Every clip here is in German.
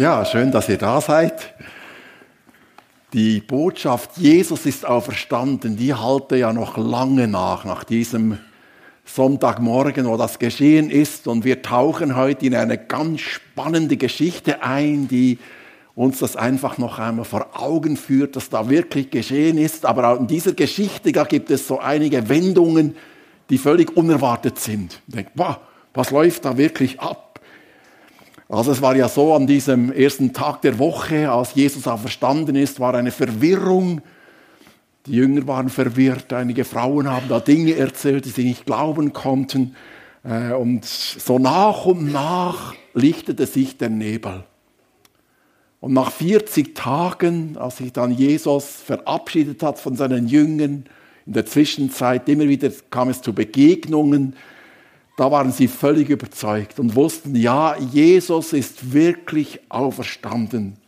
Ja, schön, dass ihr da seid. Die Botschaft, Jesus ist auferstanden, die halte ja noch lange nach, nach diesem Sonntagmorgen, wo das geschehen ist. Und wir tauchen heute in eine ganz spannende Geschichte ein, die uns das einfach noch einmal vor Augen führt, dass da wirklich geschehen ist. Aber auch in dieser Geschichte, da gibt es so einige Wendungen, die völlig unerwartet sind. Denkt, wow, was läuft da wirklich ab? Also es war ja so, an diesem ersten Tag der Woche, als Jesus auch verstanden ist, war eine Verwirrung. Die Jünger waren verwirrt, einige Frauen haben da Dinge erzählt, die sie nicht glauben konnten. Äh, und so nach und nach lichtete sich der Nebel. Und nach 40 Tagen, als sich dann Jesus verabschiedet hat von seinen Jüngern, in der Zwischenzeit immer wieder kam es zu Begegnungen, da waren sie völlig überzeugt und wussten, ja, Jesus ist wirklich auferstanden.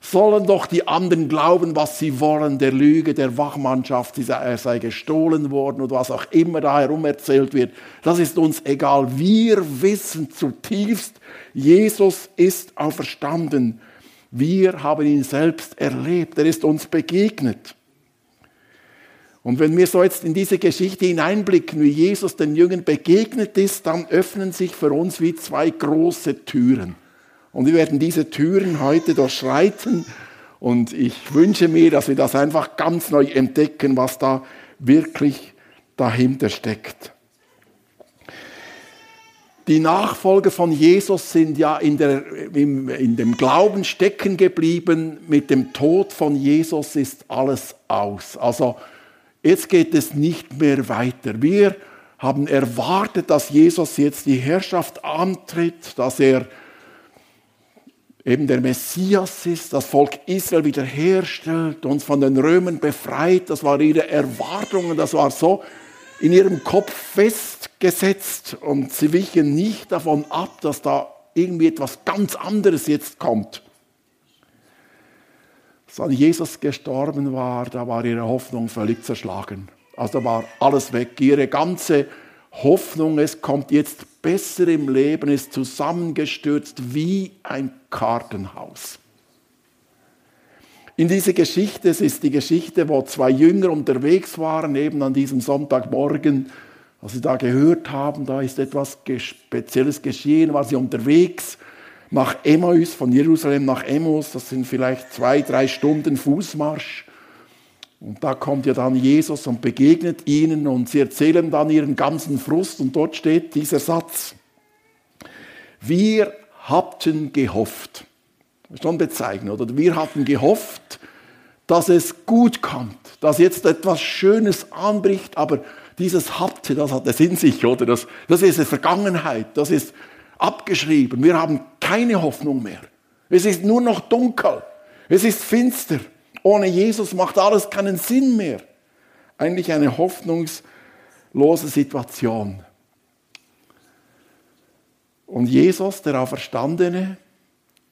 Sollen doch die anderen glauben, was sie wollen, der Lüge der Wachmannschaft, er sei gestohlen worden oder was auch immer da herum erzählt wird. Das ist uns egal. Wir wissen zutiefst, Jesus ist auferstanden. Wir haben ihn selbst erlebt. Er ist uns begegnet. Und wenn wir so jetzt in diese Geschichte hineinblicken, wie Jesus den Jüngern begegnet ist, dann öffnen sich für uns wie zwei große Türen. Und wir werden diese Türen heute durchschreiten. Und ich wünsche mir, dass wir das einfach ganz neu entdecken, was da wirklich dahinter steckt. Die Nachfolger von Jesus sind ja in, der, in, dem Glauben stecken geblieben. Mit dem Tod von Jesus ist alles aus. Also Jetzt geht es nicht mehr weiter. Wir haben erwartet, dass Jesus jetzt die Herrschaft antritt, dass er eben der Messias ist, das Volk Israel wiederherstellt, uns von den Römern befreit. Das war ihre Erwartungen, das war so in ihrem Kopf festgesetzt und sie wichen nicht davon ab, dass da irgendwie etwas ganz anderes jetzt kommt. Als Jesus gestorben war, da war ihre Hoffnung völlig zerschlagen. Also war alles weg. Ihre ganze Hoffnung, es kommt jetzt besser im Leben, ist zusammengestürzt wie ein Kartenhaus. In dieser Geschichte, es ist die Geschichte, wo zwei Jünger unterwegs waren, eben an diesem Sonntagmorgen, als sie da gehört haben, da ist etwas Spezielles geschehen, war sie unterwegs nach Emmaus, von Jerusalem nach Emmaus, das sind vielleicht zwei, drei Stunden Fußmarsch. Und da kommt ja dann Jesus und begegnet ihnen und sie erzählen dann ihren ganzen Frust und dort steht dieser Satz. Wir hatten gehofft. Schon bezeichnet, oder? Wir hatten gehofft, dass es gut kommt, dass jetzt etwas Schönes anbricht, aber dieses hatte, das hat es in sich, oder? Das, das ist Vergangenheit, das ist abgeschrieben. Wir haben keine Hoffnung mehr. Es ist nur noch dunkel. Es ist finster. Ohne Jesus macht alles keinen Sinn mehr. Eigentlich eine hoffnungslose Situation. Und Jesus, der Auferstandene,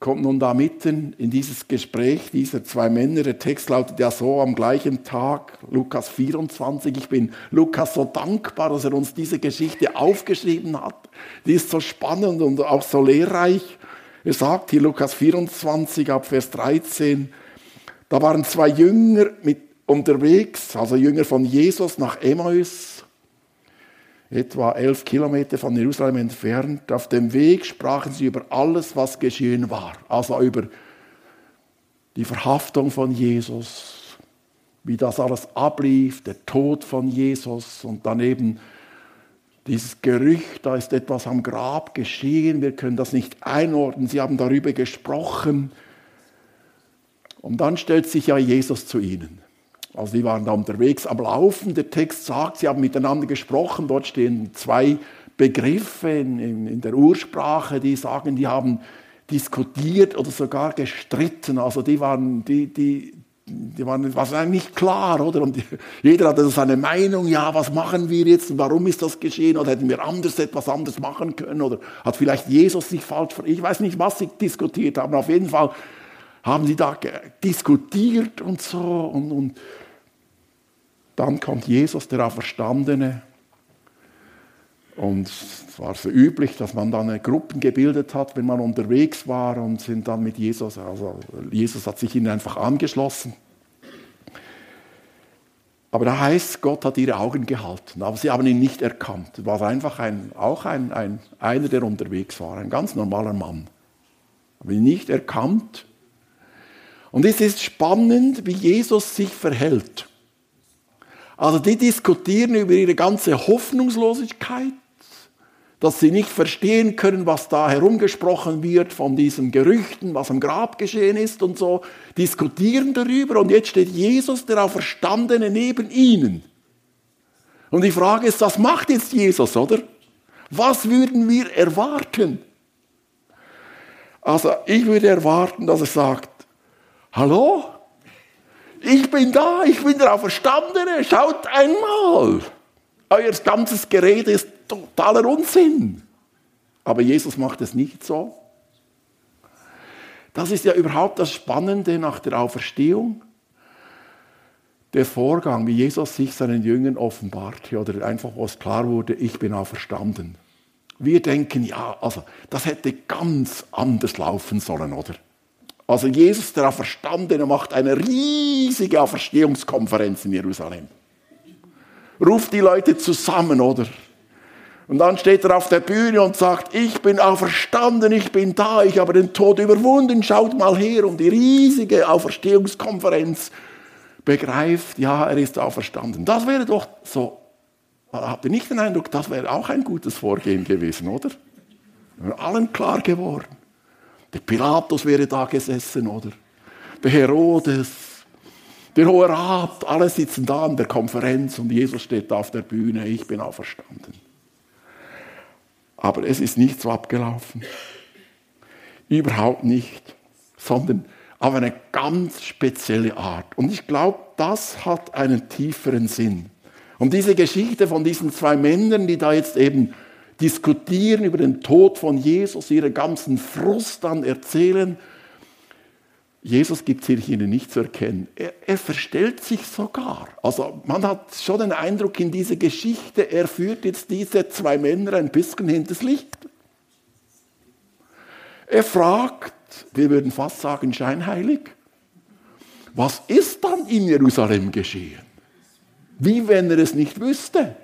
kommt nun da mitten in dieses Gespräch dieser zwei Männer. Der Text lautet ja so am gleichen Tag, Lukas 24. Ich bin Lukas so dankbar, dass er uns diese Geschichte aufgeschrieben hat. Die ist so spannend und auch so lehrreich. Er sagt hier Lukas 24 ab Vers 13, da waren zwei Jünger mit unterwegs, also Jünger von Jesus nach Emmaus etwa elf Kilometer von Jerusalem entfernt. Auf dem Weg sprachen sie über alles, was geschehen war. Also über die Verhaftung von Jesus, wie das alles ablief, der Tod von Jesus und daneben dieses Gerücht, da ist etwas am Grab geschehen, wir können das nicht einordnen. Sie haben darüber gesprochen. Und dann stellt sich ja Jesus zu ihnen. Also die waren da unterwegs am Laufen. Der Text sagt, sie haben miteinander gesprochen. Dort stehen zwei Begriffe in, in, in der Ursprache, die sagen, die haben diskutiert oder sogar gestritten. Also die waren, die, die, die waren wahrscheinlich nicht klar, oder? Und jeder hatte seine Meinung, ja, was machen wir jetzt warum ist das geschehen oder hätten wir anders etwas anders machen können oder hat vielleicht Jesus sich falsch, ich weiß nicht, was sie diskutiert haben, auf jeden Fall haben sie da diskutiert und so und, und dann kommt Jesus, der Auferstandene. Und es war so üblich, dass man dann Gruppen gebildet hat, wenn man unterwegs war und sind dann mit Jesus, also Jesus hat sich ihnen einfach angeschlossen. Aber da heißt, Gott hat ihre Augen gehalten, aber sie haben ihn nicht erkannt. War einfach ein, auch ein, ein, einer, der unterwegs war, ein ganz normaler Mann. Aber ihn nicht erkannt. Und es ist spannend, wie Jesus sich verhält. Also die diskutieren über ihre ganze Hoffnungslosigkeit, dass sie nicht verstehen können, was da herumgesprochen wird von diesen Gerüchten, was am Grab geschehen ist und so, diskutieren darüber und jetzt steht Jesus, der Auferstandene, neben ihnen. Und die Frage ist, was macht jetzt Jesus, oder? Was würden wir erwarten? Also ich würde erwarten, dass er sagt, hallo, ich bin da, ich bin der Auferstandene, schaut einmal. Euer ganzes Gerede ist totaler Unsinn. Aber Jesus macht es nicht so. Das ist ja überhaupt das Spannende nach der Auferstehung. Der Vorgang, wie Jesus sich seinen Jüngern offenbart, oder einfach, wo es klar wurde, ich bin auferstanden. Wir denken, ja, also, das hätte ganz anders laufen sollen, oder? Also, Jesus, der Auferstandene, macht eine riesige Auferstehungskonferenz in Jerusalem. Ruft die Leute zusammen, oder? Und dann steht er auf der Bühne und sagt, ich bin auferstanden, ich bin da, ich habe den Tod überwunden, schaut mal her. Und die riesige Auferstehungskonferenz begreift, ja, er ist auferstanden. Das wäre doch so, habt ihr nicht den Eindruck, das wäre auch ein gutes Vorgehen gewesen, oder? Allen klar geworden. Der Pilatus wäre da gesessen, oder? Der Herodes, der Hohe Rat, alle sitzen da an der Konferenz und Jesus steht da auf der Bühne, ich bin auferstanden. Aber es ist nicht so abgelaufen. Überhaupt nicht. Sondern auf eine ganz spezielle Art. Und ich glaube, das hat einen tieferen Sinn. Und diese Geschichte von diesen zwei Männern, die da jetzt eben diskutieren über den Tod von Jesus, ihre ganzen Frust dann erzählen, Jesus gibt sich ihnen nicht zu erkennen. Er, er, verstellt sich sogar. Also man hat schon den Eindruck in dieser Geschichte, er führt jetzt diese zwei Männer ein bisschen hinters Licht. Er fragt, wir würden fast sagen scheinheilig, was ist dann in Jerusalem geschehen? Wie wenn er es nicht wüsste.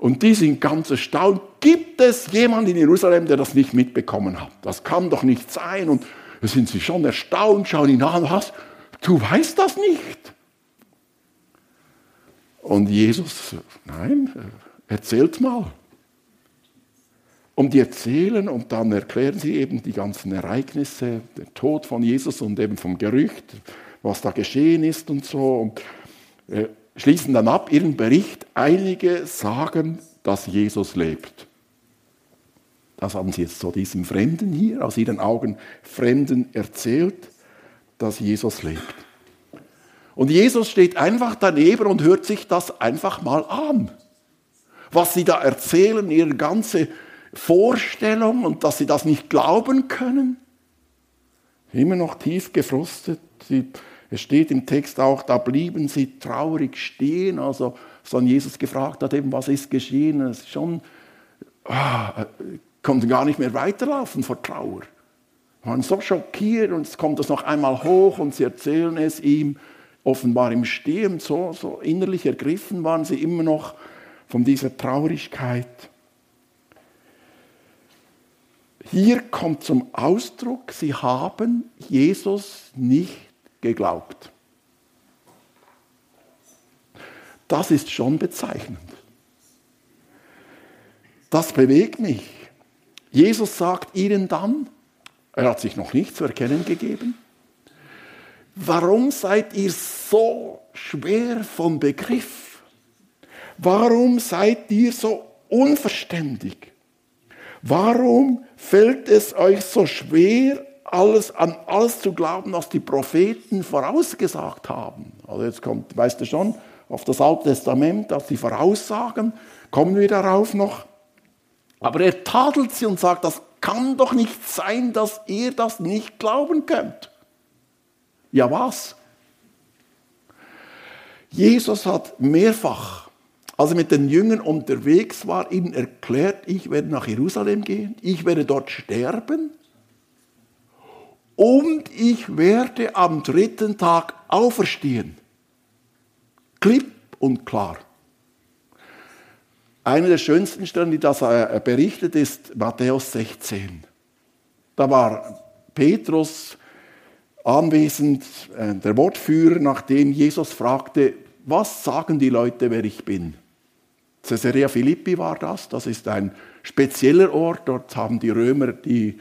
Und die sind ganz erstaunt. Gibt es jemanden in Jerusalem, der das nicht mitbekommen hat? Das kann doch nicht sein. Und da sind sie schon erstaunt, schauen ihn an, was? Du weißt das nicht. Und Jesus, nein, erzählt mal. Und die erzählen und dann erklären sie eben die ganzen Ereignisse, den Tod von Jesus und eben vom Gerücht, was da geschehen ist und so. Und äh, schließen dann ab ihren Bericht. Einige sagen, dass Jesus lebt. Das haben sie jetzt so diesem Fremden hier, aus ihren Augen Fremden erzählt, dass Jesus lebt. Und Jesus steht einfach daneben und hört sich das einfach mal an. Was sie da erzählen, ihre ganze Vorstellung und dass sie das nicht glauben können. Immer noch tief gefrustet. Sie, es steht im Text auch, da blieben sie traurig stehen. Also, sondern Jesus gefragt hat eben, was ist geschehen. Es ist schon ah, konnten gar nicht mehr weiterlaufen vor Trauer. Waren so schockiert und es kommt das noch einmal hoch und sie erzählen es ihm, offenbar im Stehen, so, so innerlich ergriffen waren sie immer noch von dieser Traurigkeit. Hier kommt zum Ausdruck, sie haben Jesus nicht geglaubt. Das ist schon bezeichnend. Das bewegt mich. Jesus sagt ihnen dann, er hat sich noch nicht zu erkennen gegeben, warum seid ihr so schwer vom Begriff? Warum seid ihr so unverständig? Warum fällt es euch so schwer, alles, an alles zu glauben, was die Propheten vorausgesagt haben? Also jetzt kommt, weißt du schon, auf das Alte Testament, dass die Voraussagen, kommen wir darauf noch. Aber er tadelt sie und sagt, das kann doch nicht sein, dass ihr das nicht glauben könnt. Ja was? Jesus hat mehrfach, als er mit den Jüngern unterwegs war, ihnen erklärt, ich werde nach Jerusalem gehen, ich werde dort sterben und ich werde am dritten Tag auferstehen. Klipp und klar. Eine der schönsten Stellen, die das äh, berichtet, ist Matthäus 16. Da war Petrus anwesend, äh, der Wortführer, nachdem Jesus fragte, was sagen die Leute, wer ich bin? Caesarea Philippi war das. Das ist ein spezieller Ort. Dort haben die Römer die,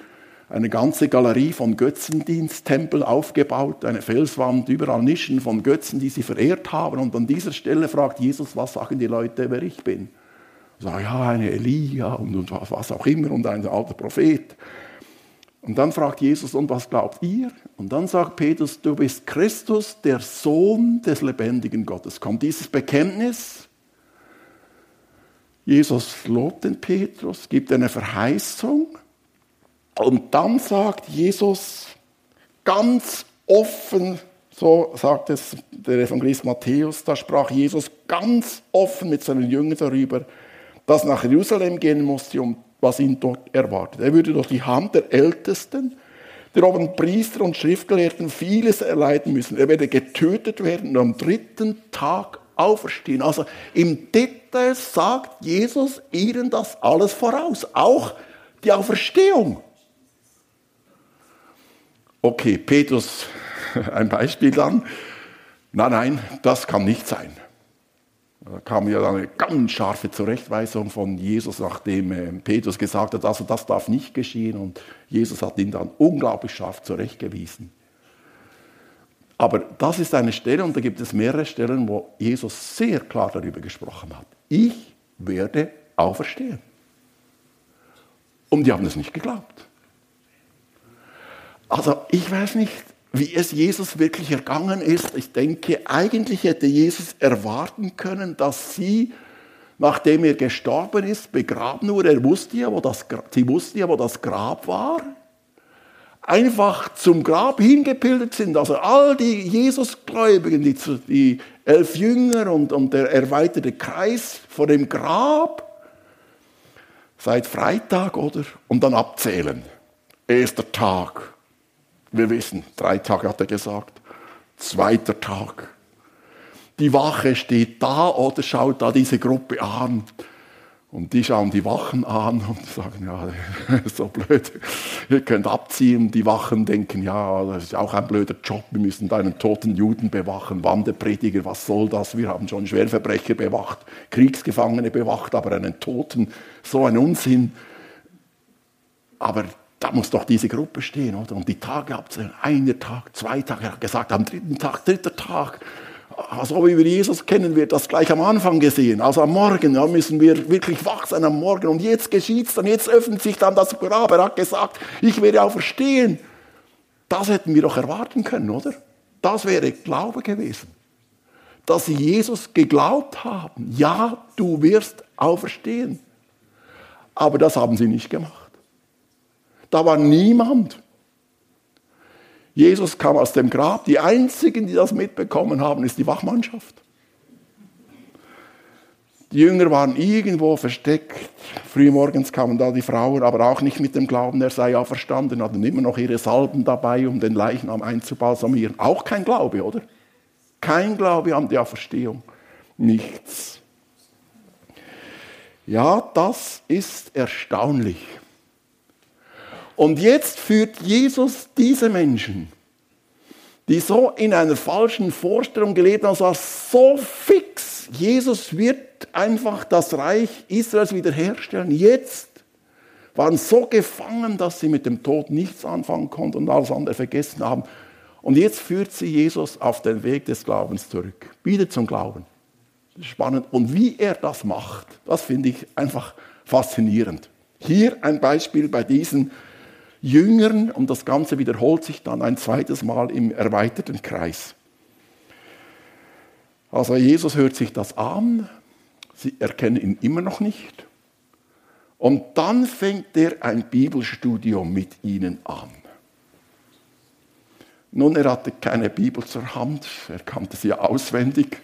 eine ganze Galerie von Götzendiensttempel aufgebaut, eine Felswand, überall Nischen von Götzen, die sie verehrt haben. Und an dieser Stelle fragt Jesus, was sagen die Leute, wer ich bin? Sag, ja, eine Elia und, und was auch immer und ein alter Prophet. Und dann fragt Jesus, und was glaubt ihr? Und dann sagt Petrus, du bist Christus, der Sohn des lebendigen Gottes. Kommt dieses Bekenntnis? Jesus lobt den Petrus, gibt eine Verheißung und dann sagt Jesus ganz offen, so sagt es der Evangelist Matthäus, da sprach Jesus ganz offen mit seinen Jüngern darüber, dass nach Jerusalem gehen musste, um was ihn dort erwartet. Er würde durch die Hand der Ältesten, der oben Priester und Schriftgelehrten vieles erleiden müssen. Er werde getötet werden und am dritten Tag auferstehen. Also im Detail sagt Jesus ihnen das alles voraus, auch die Auferstehung. Okay, Petrus, ein Beispiel dann. Nein, nein, das kann nicht sein. Da kam ja eine ganz scharfe Zurechtweisung von Jesus, nachdem äh, Petrus gesagt hat, also das darf nicht geschehen. Und Jesus hat ihn dann unglaublich scharf zurechtgewiesen. Aber das ist eine Stelle, und da gibt es mehrere Stellen, wo Jesus sehr klar darüber gesprochen hat. Ich werde auferstehen. Und die haben es nicht geglaubt. Also ich weiß nicht, wie es Jesus wirklich ergangen ist. Ich denke, eigentlich hätte Jesus erwarten können, dass sie, nachdem er gestorben ist, begraben wurde. Er wusste ja, wo das, sie wussten ja, wo das Grab war einfach zum Grab hingepilgert sind. Also all die Jesusgläubigen, die, die elf Jünger und, und der erweiterte Kreis vor dem Grab, seit Freitag oder? Und dann abzählen. Erster Tag. Wir wissen, drei Tage hat er gesagt. Zweiter Tag. Die Wache steht da oder schaut da diese Gruppe an. Und die schauen die Wachen an und sagen, ja, so blöd, ihr könnt abziehen. Die Wachen denken, ja, das ist auch ein blöder Job, wir müssen da einen toten Juden bewachen, Wanderprediger, was soll das? Wir haben schon Schwerverbrecher bewacht, Kriegsgefangene bewacht, aber einen Toten, so ein Unsinn. Aber da muss doch diese Gruppe stehen, oder? Und die Tage abzählen, einer Tag, zwei Tage, er hat gesagt, am dritten Tag, dritter Tag so wie wir Jesus kennen, wird das gleich am Anfang gesehen. Also am Morgen ja, müssen wir wirklich wach sein am Morgen. Und jetzt geschieht es dann, jetzt öffnet sich dann das Grab. Er hat gesagt, ich werde auch verstehen. Das hätten wir doch erwarten können, oder? Das wäre Glaube gewesen. Dass sie Jesus geglaubt haben. Ja, du wirst auferstehen. Aber das haben sie nicht gemacht. Da war niemand, Jesus kam aus dem Grab. Die einzigen, die das mitbekommen haben, ist die Wachmannschaft. Die Jünger waren irgendwo versteckt. Frühmorgens kamen da die Frauen, aber auch nicht mit dem Glauben, er sei ja verstanden, hatten immer noch ihre Salben dabei, um den Leichnam einzubalsamieren. Auch kein Glaube, oder? Kein Glaube an die Auferstehung. Nichts. Ja, das ist erstaunlich. Und jetzt führt Jesus diese Menschen, die so in einer falschen Vorstellung gelebt haben, so fix, Jesus wird einfach das Reich Israels wiederherstellen. Jetzt waren so gefangen, dass sie mit dem Tod nichts anfangen konnten und alles andere vergessen haben. Und jetzt führt sie Jesus auf den Weg des Glaubens zurück, wieder zum Glauben. Spannend. Und wie er das macht, das finde ich einfach faszinierend. Hier ein Beispiel bei diesen Jüngern und das Ganze wiederholt sich dann ein zweites Mal im erweiterten Kreis. Also Jesus hört sich das an, sie erkennen ihn immer noch nicht. Und dann fängt er ein Bibelstudium mit ihnen an. Nun, er hatte keine Bibel zur Hand, er kannte sie auswendig.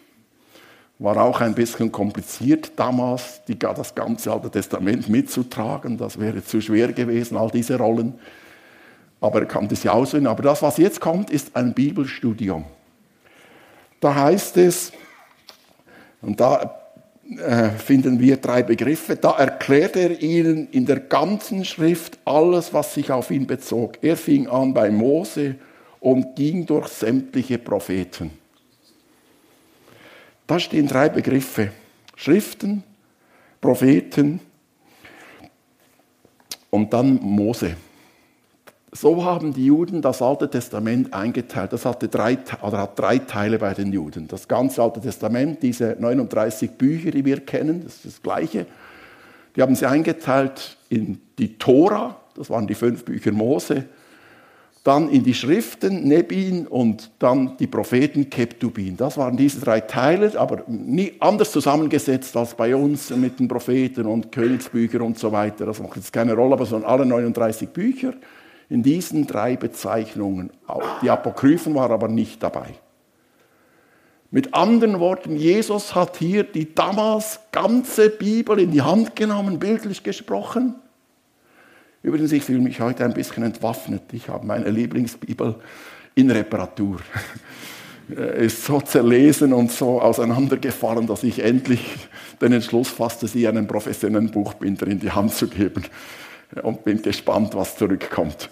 War auch ein bisschen kompliziert damals, die, das ganze Alte Testament mitzutragen. Das wäre zu schwer gewesen, all diese Rollen. Aber er kannte sie auswendig. Aber das, was jetzt kommt, ist ein Bibelstudium. Da heißt es, und da äh, finden wir drei Begriffe. Da erklärt er ihnen in der ganzen Schrift alles, was sich auf ihn bezog. Er fing an bei Mose und ging durch sämtliche Propheten. Da stehen drei Begriffe. Schriften, Propheten und dann Mose. So haben die Juden das Alte Testament eingeteilt. Das hatte drei, oder hat drei Teile bei den Juden. Das ganze Alte Testament, diese 39 Bücher, die wir kennen, das ist das Gleiche. Die haben sie eingeteilt in die Tora, das waren die fünf Bücher Mose, dann in die Schriften, Nebin und dann die Propheten, Keptubin. Das waren diese drei Teile, aber nie anders zusammengesetzt als bei uns mit den Propheten und Königsbüchern und so weiter. Das macht jetzt keine Rolle, aber es waren alle 39 Bücher in diesen drei Bezeichnungen. Die Apokryphen waren aber nicht dabei. Mit anderen Worten, Jesus hat hier die damals ganze Bibel in die Hand genommen, bildlich gesprochen Übrigens, ich fühle mich heute ein bisschen entwaffnet. Ich habe meine Lieblingsbibel in Reparatur. Ist so zerlesen und so auseinandergefahren, dass ich endlich den Entschluss fasste, sie einen professionellen Buchbinder in die Hand zu geben. Und bin gespannt, was zurückkommt.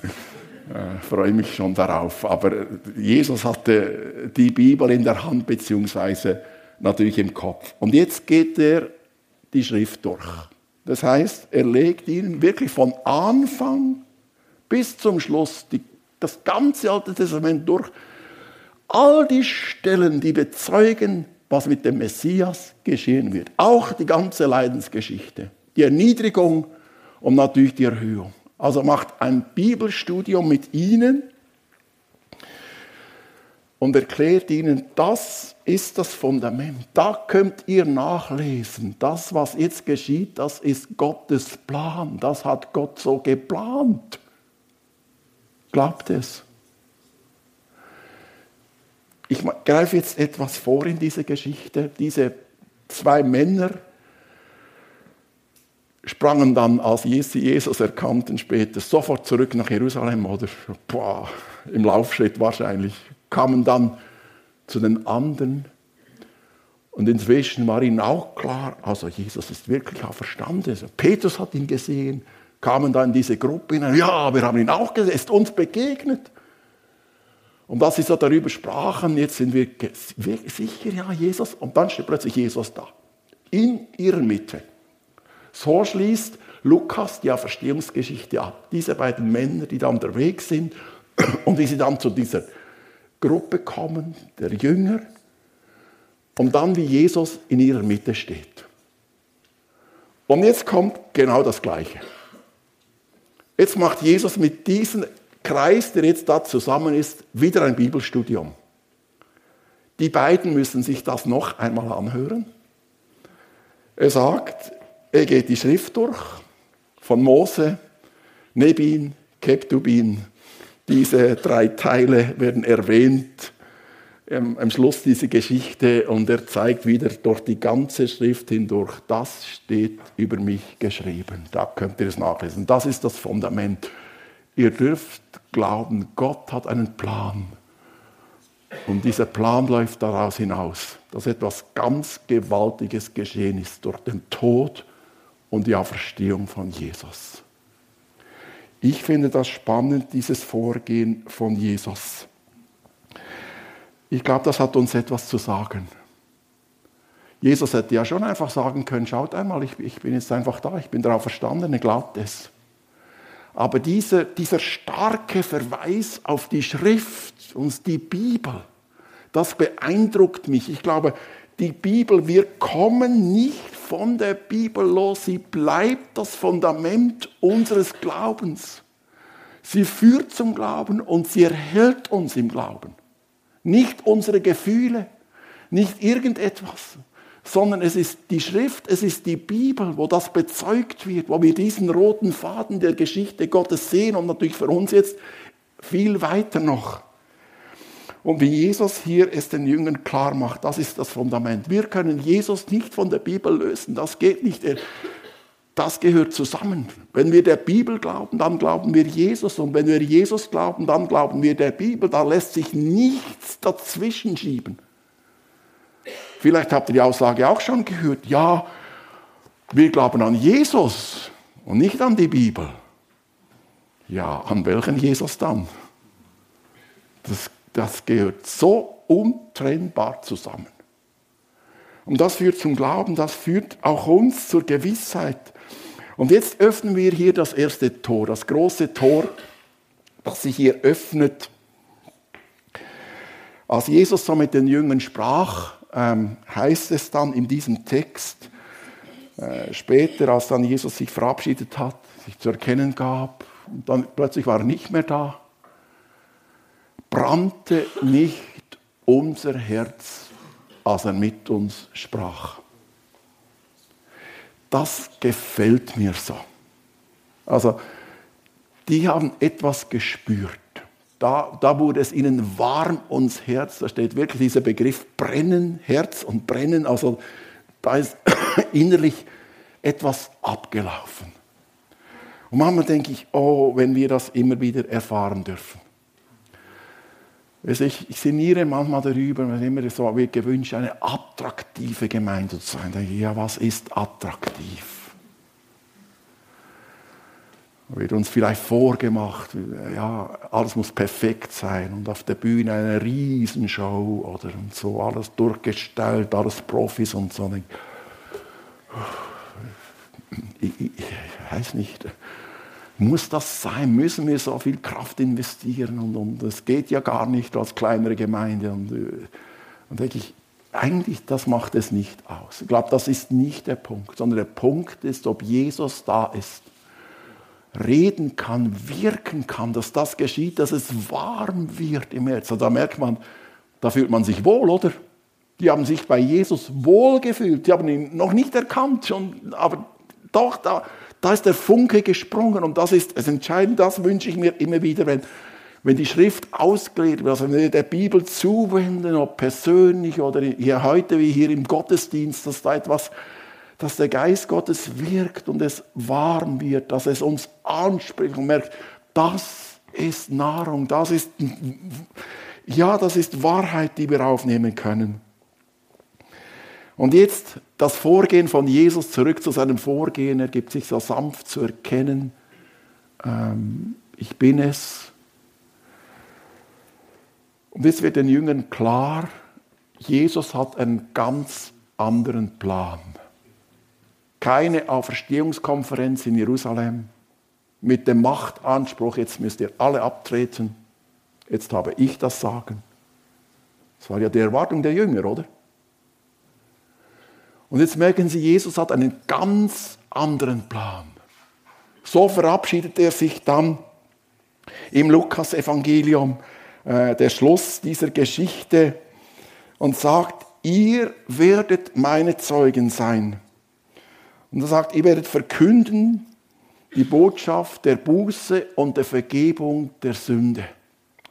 Ich freue mich schon darauf. Aber Jesus hatte die Bibel in der Hand, beziehungsweise natürlich im Kopf. Und jetzt geht er die Schrift durch. Das heißt, er legt ihnen wirklich von Anfang bis zum Schluss die, das ganze Alte Testament durch. All die Stellen, die bezeugen, was mit dem Messias geschehen wird. Auch die ganze Leidensgeschichte, die Erniedrigung und natürlich die Erhöhung. Also macht ein Bibelstudium mit ihnen und erklärt ihnen, das ist das Fundament. Da könnt ihr nachlesen. Das, was jetzt geschieht, das ist Gottes Plan. Das hat Gott so geplant. Glaubt es? Ich greife jetzt etwas vor in diese Geschichte. Diese zwei Männer sprangen dann, als sie Jesus erkannten, später sofort zurück nach Jerusalem oder boah, im Laufschritt wahrscheinlich kamen dann zu den anderen. Und inzwischen war ihnen auch klar, also Jesus ist wirklich auferstanden. Also Petrus hat ihn gesehen, kamen dann diese Gruppe hinein. Ja, wir haben ihn auch gesehen, ist uns begegnet. Und als sie so darüber sprachen, jetzt sind wir sicher, ja, Jesus. Und dann steht plötzlich Jesus da, in ihrer Mitte. So schließt Lukas die Auferstehungsgeschichte ab. Diese beiden Männer, die da unterwegs sind und wie sie dann zu dieser Gruppe kommen, der Jünger, und dann wie Jesus in ihrer Mitte steht. Und jetzt kommt genau das Gleiche. Jetzt macht Jesus mit diesem Kreis, der jetzt da zusammen ist, wieder ein Bibelstudium. Die beiden müssen sich das noch einmal anhören. Er sagt, er geht die Schrift durch, von Mose, Nebin, Keptubin, diese drei Teile werden erwähnt am Schluss dieser Geschichte und er zeigt wieder durch die ganze Schrift hindurch, das steht über mich geschrieben. Da könnt ihr es nachlesen. Das ist das Fundament. Ihr dürft glauben, Gott hat einen Plan. Und dieser Plan läuft daraus hinaus, dass etwas ganz Gewaltiges geschehen ist durch den Tod und die Auferstehung von Jesus. Ich finde das spannend, dieses Vorgehen von Jesus. Ich glaube, das hat uns etwas zu sagen. Jesus hätte ja schon einfach sagen können, schaut einmal, ich, ich bin jetzt einfach da, ich bin darauf verstanden, er glaubt es. Aber dieser, dieser starke Verweis auf die Schrift und die Bibel, das beeindruckt mich. Ich glaube, die Bibel, wir kommen nicht von der Bibel los, sie bleibt das Fundament unseres Glaubens. Sie führt zum Glauben und sie erhält uns im Glauben. Nicht unsere Gefühle, nicht irgendetwas, sondern es ist die Schrift, es ist die Bibel, wo das bezeugt wird, wo wir diesen roten Faden der Geschichte Gottes sehen und natürlich für uns jetzt viel weiter noch. Und wie Jesus hier es den Jüngern klar macht, das ist das Fundament. Wir können Jesus nicht von der Bibel lösen. Das geht nicht. Das gehört zusammen. Wenn wir der Bibel glauben, dann glauben wir Jesus. Und wenn wir Jesus glauben, dann glauben wir der Bibel. Da lässt sich nichts dazwischen schieben. Vielleicht habt ihr die Aussage auch schon gehört. Ja, wir glauben an Jesus und nicht an die Bibel. Ja, an welchen Jesus dann? Das das gehört so untrennbar zusammen. Und das führt zum Glauben, das führt auch uns zur Gewissheit. Und jetzt öffnen wir hier das erste Tor, das große Tor, das sich hier öffnet. Als Jesus so mit den Jüngern sprach, ähm, heißt es dann in diesem Text, äh, später, als dann Jesus sich verabschiedet hat, sich zu erkennen gab, und dann plötzlich war er nicht mehr da, brannte nicht unser Herz, als er mit uns sprach. Das gefällt mir so. Also, die haben etwas gespürt. Da, da wurde es ihnen warm ums Herz. Da steht wirklich dieser Begriff brennen, Herz und brennen. Also da ist innerlich etwas abgelaufen. Und manchmal denke ich, oh, wenn wir das immer wieder erfahren dürfen. Ich, sinniere manchmal darüber, wenn immer so wird gewünscht, eine attraktive Gemeinde zu sein. Denke ja, was ist attraktiv? Wird uns vielleicht vorgemacht, ja, alles muss perfekt sein und auf der Bühne eine Riesenshow oder und so, alles durchgestellt, alles Profis und so. Ich, ich, ich weiß nicht. Muss das sein? Müssen wir so viel Kraft investieren? Und, und es geht ja gar nicht als kleinere Gemeinde. Und, äh, und denke ich, eigentlich, das macht es nicht aus. Ich glaube, das ist nicht der Punkt, sondern der Punkt ist, ob Jesus da ist, reden kann, wirken kann, dass das geschieht, dass es warm wird im Herzen. Da merkt man, da fühlt man sich wohl, oder? Die haben sich bei Jesus wohl gefühlt. Die haben ihn noch nicht erkannt, schon, aber doch, da, da ist der Funke gesprungen und das ist das Entscheidende, das wünsche ich mir immer wieder, wenn, wenn die Schrift ausgelegt wird, also wenn wir der Bibel zuwenden, ob persönlich oder hier heute wie hier im Gottesdienst, dass da etwas, dass der Geist Gottes wirkt und es warm wird, dass es uns anspricht und merkt, das ist Nahrung, das ist, ja, das ist Wahrheit, die wir aufnehmen können. Und jetzt das Vorgehen von Jesus zurück zu seinem Vorgehen. Er gibt sich so sanft zu erkennen. Ähm, ich bin es. Und jetzt wird den Jüngern klar, Jesus hat einen ganz anderen Plan. Keine Auferstehungskonferenz in Jerusalem mit dem Machtanspruch, jetzt müsst ihr alle abtreten, jetzt habe ich das Sagen. Das war ja die Erwartung der Jünger, oder? Und jetzt merken Sie, Jesus hat einen ganz anderen Plan. So verabschiedet er sich dann im Lukas-Evangelium, äh, der Schluss dieser Geschichte, und sagt, ihr werdet meine Zeugen sein. Und er sagt, ihr werdet verkünden die Botschaft der Buße und der Vergebung der Sünde.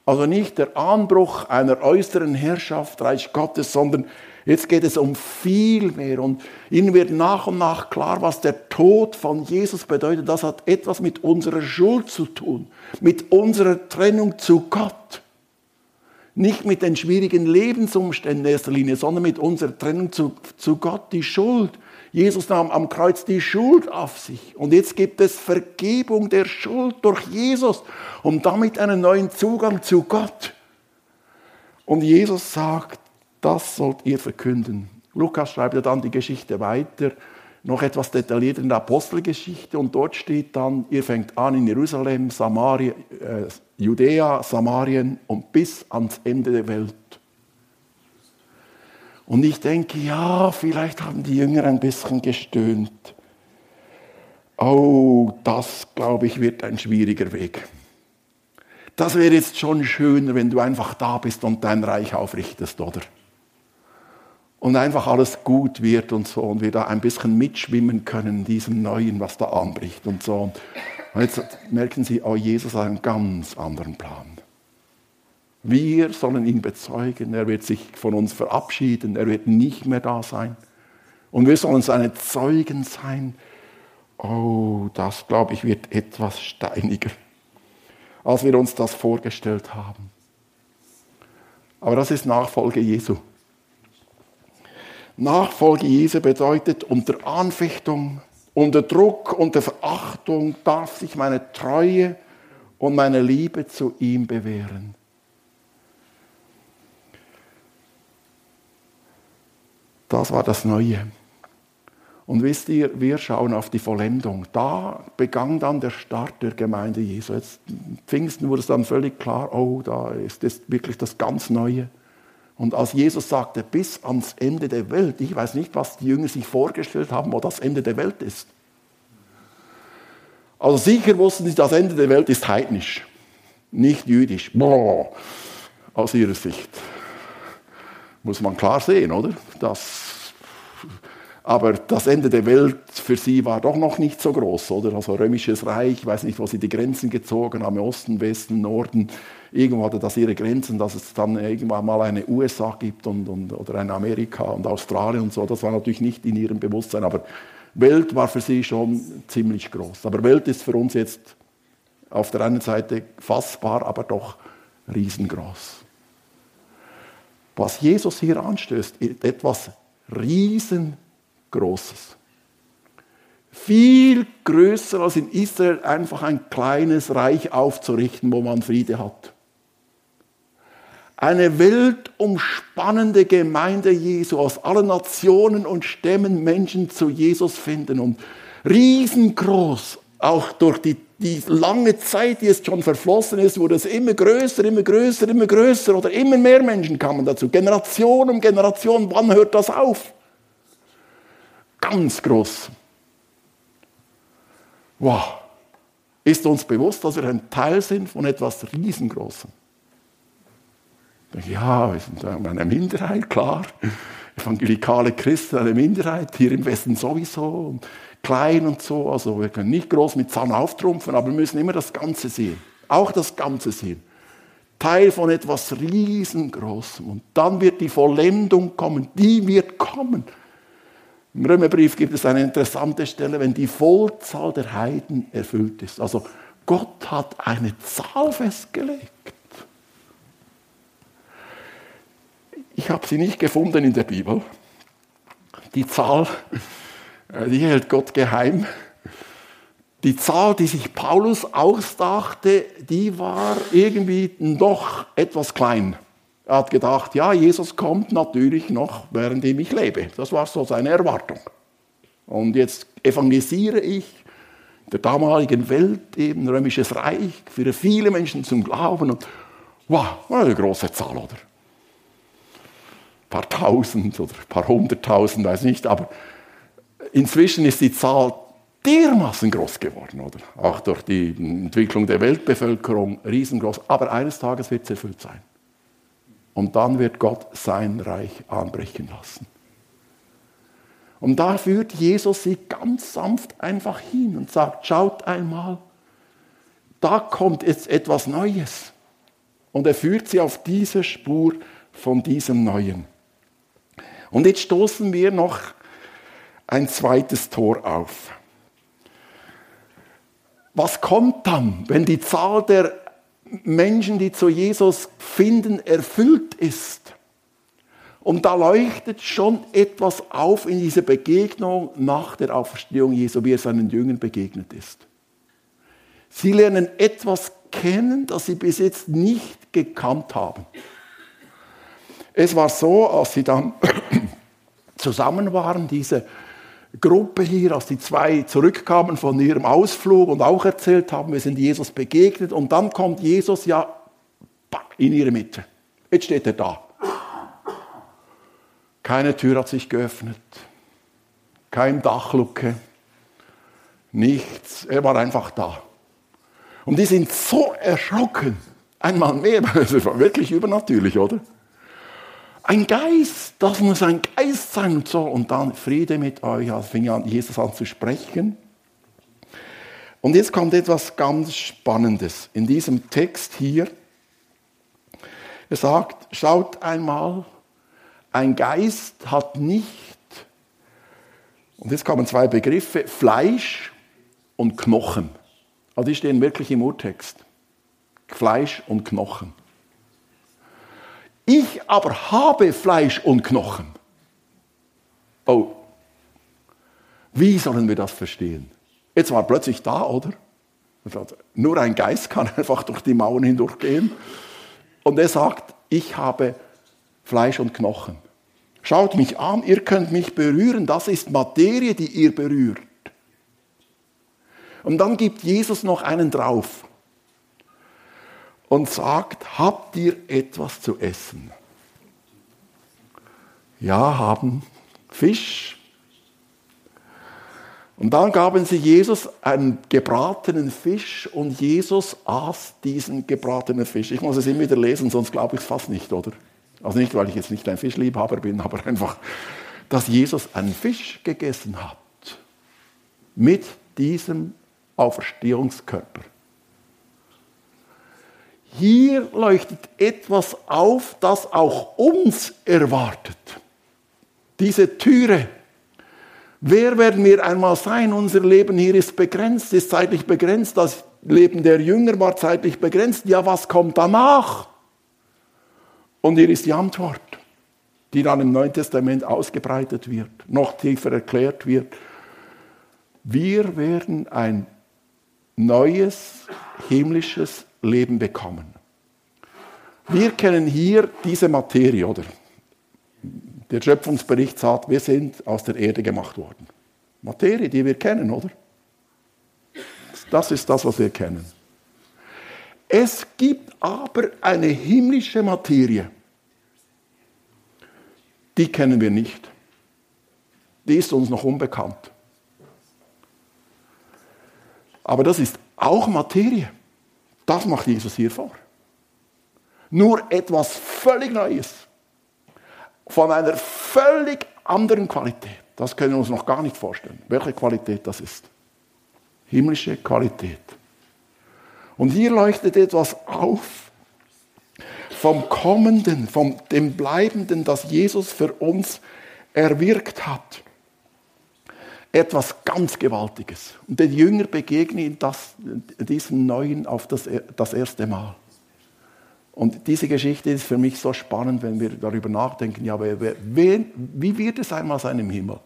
Also nicht der Anbruch einer äußeren Herrschaft, Reich Gottes, sondern Jetzt geht es um viel mehr und ihnen wird nach und nach klar, was der Tod von Jesus bedeutet. Das hat etwas mit unserer Schuld zu tun, mit unserer Trennung zu Gott. Nicht mit den schwierigen Lebensumständen in erster Linie, sondern mit unserer Trennung zu, zu Gott, die Schuld. Jesus nahm am Kreuz die Schuld auf sich. Und jetzt gibt es Vergebung der Schuld durch Jesus und damit einen neuen Zugang zu Gott. Und Jesus sagt, das sollt ihr verkünden. Lukas schreibt ja dann die Geschichte weiter, noch etwas detaillierter in der Apostelgeschichte und dort steht dann, ihr fängt an in Jerusalem, Samaria, äh, Judäa, Samarien und bis ans Ende der Welt. Und ich denke, ja, vielleicht haben die Jünger ein bisschen gestöhnt. Oh, das, glaube ich, wird ein schwieriger Weg. Das wäre jetzt schon schöner, wenn du einfach da bist und dein Reich aufrichtest, oder? Und einfach alles gut wird und so und wir da ein bisschen mitschwimmen können in diesem Neuen, was da anbricht und so. Und jetzt merken Sie, oh, Jesus hat einen ganz anderen Plan. Wir sollen ihn bezeugen. Er wird sich von uns verabschieden. Er wird nicht mehr da sein. Und wir sollen seine Zeugen sein. Oh, das, glaube ich, wird etwas steiniger, als wir uns das vorgestellt haben. Aber das ist Nachfolge Jesu. Nachfolge Jesu bedeutet, unter Anfechtung, unter Druck, unter Verachtung darf sich meine Treue und meine Liebe zu ihm bewähren. Das war das Neue. Und wisst ihr, wir schauen auf die Vollendung. Da begann dann der Start der Gemeinde Jesu. Jetzt Pfingsten wurde es dann völlig klar, oh, da ist das wirklich das ganz Neue. Und als Jesus sagte, bis ans Ende der Welt, ich weiß nicht, was die Jünger sich vorgestellt haben, wo das Ende der Welt ist. Also sicher wussten sie, das Ende der Welt ist heidnisch, nicht jüdisch. Boah, aus ihrer Sicht. Muss man klar sehen, oder? Das aber das Ende der Welt für sie war doch noch nicht so groß, oder? Also römisches Reich, ich weiß nicht, wo sie die Grenzen gezogen haben, Osten, Westen, Norden. Irgendwo hatte das ihre Grenzen, dass es dann irgendwann mal eine USA gibt und, und, oder eine Amerika und Australien und so. Das war natürlich nicht in ihrem Bewusstsein, aber Welt war für sie schon ziemlich groß. Aber Welt ist für uns jetzt auf der einen Seite fassbar, aber doch riesengroß. Was Jesus hier anstößt, ist etwas riesengroßes. Großes. Viel größer als in Israel einfach ein kleines Reich aufzurichten, wo man Friede hat. Eine weltumspannende Gemeinde Jesu aus allen Nationen und Stämmen Menschen zu Jesus finden und riesengroß, auch durch die, die lange Zeit, die jetzt schon verflossen ist, wurde es immer größer, immer größer, immer größer oder immer mehr Menschen kamen dazu. Generation um Generation, wann hört das auf? Ganz groß. Wow. Ist uns bewusst, dass wir ein Teil sind von etwas Riesengroßem? Ja, wir sind eine Minderheit, klar. Evangelikale Christen, eine Minderheit, hier im Westen sowieso, klein und so. Also wir können nicht groß mit Zahn auftrumpfen, aber wir müssen immer das Ganze sehen. Auch das Ganze sehen. Teil von etwas Riesengroßem. Und dann wird die Vollendung kommen, die wird kommen. Im Römerbrief gibt es eine interessante Stelle, wenn die Vollzahl der Heiden erfüllt ist. Also Gott hat eine Zahl festgelegt. Ich habe sie nicht gefunden in der Bibel. Die Zahl, äh, die hält Gott geheim. Die Zahl, die sich Paulus ausdachte, die war irgendwie noch etwas klein. Er hat gedacht, ja, Jesus kommt natürlich noch, während ich lebe. Das war so seine Erwartung. Und jetzt evangelisiere ich der damaligen Welt, eben römisches Reich, führe viele Menschen zum Glauben und wow, eine große Zahl, oder? Ein paar tausend oder ein paar hunderttausend, weiß nicht, aber inzwischen ist die Zahl dermaßen groß geworden, oder? Auch durch die Entwicklung der Weltbevölkerung riesengroß, aber eines Tages wird es erfüllt sein. Und dann wird Gott sein Reich anbrechen lassen. Und da führt Jesus sie ganz sanft einfach hin und sagt, schaut einmal, da kommt jetzt etwas Neues. Und er führt sie auf diese Spur von diesem Neuen. Und jetzt stoßen wir noch ein zweites Tor auf. Was kommt dann, wenn die Zahl der Menschen, die zu Jesus finden, erfüllt ist. Und da leuchtet schon etwas auf in dieser Begegnung nach der Auferstehung Jesu, wie er seinen Jüngern begegnet ist. Sie lernen etwas kennen, das sie bis jetzt nicht gekannt haben. Es war so, als sie dann zusammen waren, diese Gruppe hier, als die zwei zurückkamen von ihrem Ausflug und auch erzählt haben, wir sind Jesus begegnet. Und dann kommt Jesus ja in ihre Mitte. Jetzt steht er da. Keine Tür hat sich geöffnet, kein Dachluke, nichts. Er war einfach da. Und die sind so erschrocken. Einmal mehr, das war wirklich übernatürlich, oder? Ein Geist, das muss ein Geist sein und so. Und dann Friede mit euch. Also fing an, Jesus an zu sprechen. Und jetzt kommt etwas ganz Spannendes. In diesem Text hier Er sagt, schaut einmal, ein Geist hat nicht, und jetzt kommen zwei Begriffe, Fleisch und Knochen. Also die stehen wirklich im Urtext. Fleisch und Knochen. Ich aber habe Fleisch und Knochen. Oh, wie sollen wir das verstehen? Jetzt war plötzlich da, oder? Nur ein Geist kann einfach durch die Mauern hindurchgehen. Und er sagt, ich habe Fleisch und Knochen. Schaut mich an, ihr könnt mich berühren, das ist Materie, die ihr berührt. Und dann gibt Jesus noch einen drauf und sagt, habt ihr etwas zu essen? Ja, haben Fisch. Und dann gaben sie Jesus einen gebratenen Fisch und Jesus aß diesen gebratenen Fisch. Ich muss es immer wieder lesen, sonst glaube ich es fast nicht, oder? Also nicht, weil ich jetzt nicht ein Fischliebhaber bin, aber einfach, dass Jesus einen Fisch gegessen hat mit diesem Auferstehungskörper. Hier leuchtet etwas auf, das auch uns erwartet. Diese Türe. Wer werden wir einmal sein? Unser Leben hier ist begrenzt, ist zeitlich begrenzt. Das Leben der Jünger war zeitlich begrenzt. Ja, was kommt danach? Und hier ist die Antwort, die dann im Neuen Testament ausgebreitet wird, noch tiefer erklärt wird. Wir werden ein neues himmlisches Leben bekommen. Wir kennen hier diese Materie, oder? Der Schöpfungsbericht sagt, wir sind aus der Erde gemacht worden. Materie, die wir kennen, oder? Das ist das, was wir kennen. Es gibt aber eine himmlische Materie. Die kennen wir nicht. Die ist uns noch unbekannt. Aber das ist auch Materie. Das macht Jesus hier vor. Nur etwas völlig Neues. Von einer völlig anderen Qualität. Das können wir uns noch gar nicht vorstellen, welche Qualität das ist. Himmlische Qualität. Und hier leuchtet etwas auf vom Kommenden, vom dem Bleibenden, das Jesus für uns erwirkt hat etwas ganz Gewaltiges. Und die Jünger begegnen das, diesem Neuen auf das, das erste Mal. Und diese Geschichte ist für mich so spannend, wenn wir darüber nachdenken, ja, wer, wer, wie wird es einmal sein im Himmel?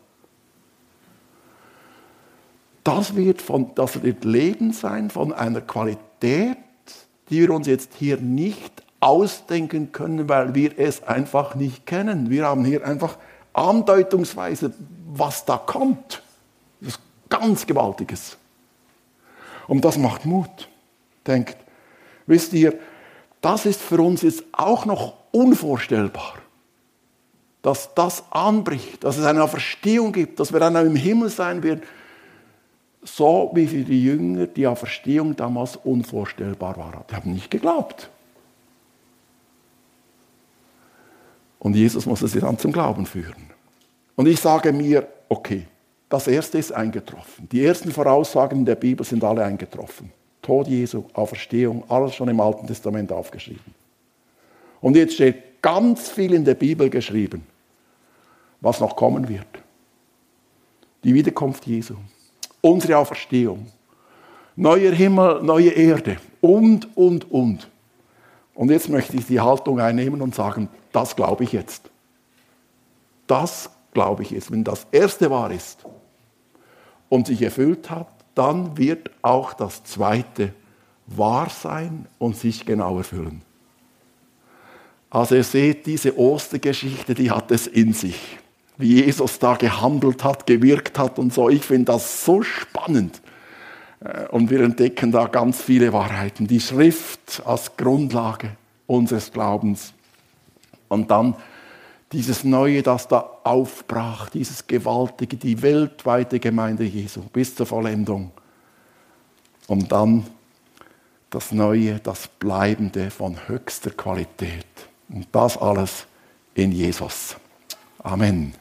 Das wird, von, das wird Leben sein von einer Qualität, die wir uns jetzt hier nicht ausdenken können, weil wir es einfach nicht kennen. Wir haben hier einfach andeutungsweise, was da kommt. Das ist ganz Gewaltiges. Und das macht Mut. Denkt, wisst ihr, das ist für uns jetzt auch noch unvorstellbar. Dass das anbricht, dass es eine Verstehung gibt, dass wir dann im Himmel sein werden. So wie für die Jünger die Auferstehung damals unvorstellbar war. Die haben nicht geglaubt. Und Jesus muss sie dann zum Glauben führen. Und ich sage mir, okay, das erste ist eingetroffen. Die ersten Voraussagen der Bibel sind alle eingetroffen. Tod Jesu, Auferstehung, alles schon im Alten Testament aufgeschrieben. Und jetzt steht ganz viel in der Bibel geschrieben, was noch kommen wird. Die Wiederkunft Jesu, unsere Auferstehung, neuer Himmel, neue Erde und, und, und. Und jetzt möchte ich die Haltung einnehmen und sagen, das glaube ich jetzt. Das glaube ich jetzt. Wenn das erste wahr ist, und sich erfüllt hat, dann wird auch das zweite wahr sein und sich genau erfüllen. Also ihr seht, diese Ostergeschichte, die hat es in sich. Wie Jesus da gehandelt hat, gewirkt hat und so. Ich finde das so spannend. Äh, und wir entdecken da ganz viele Wahrheiten. Die Schrift als Grundlage unseres Glaubens. Und dann dieses Neue, das da aufbrach, dieses Gewaltige, die weltweite Gemeinde Jesu bis zur Vollendung. Und dann das Neue, das Bleibende von höchster Qualität. Und das alles in Jesus. Amen.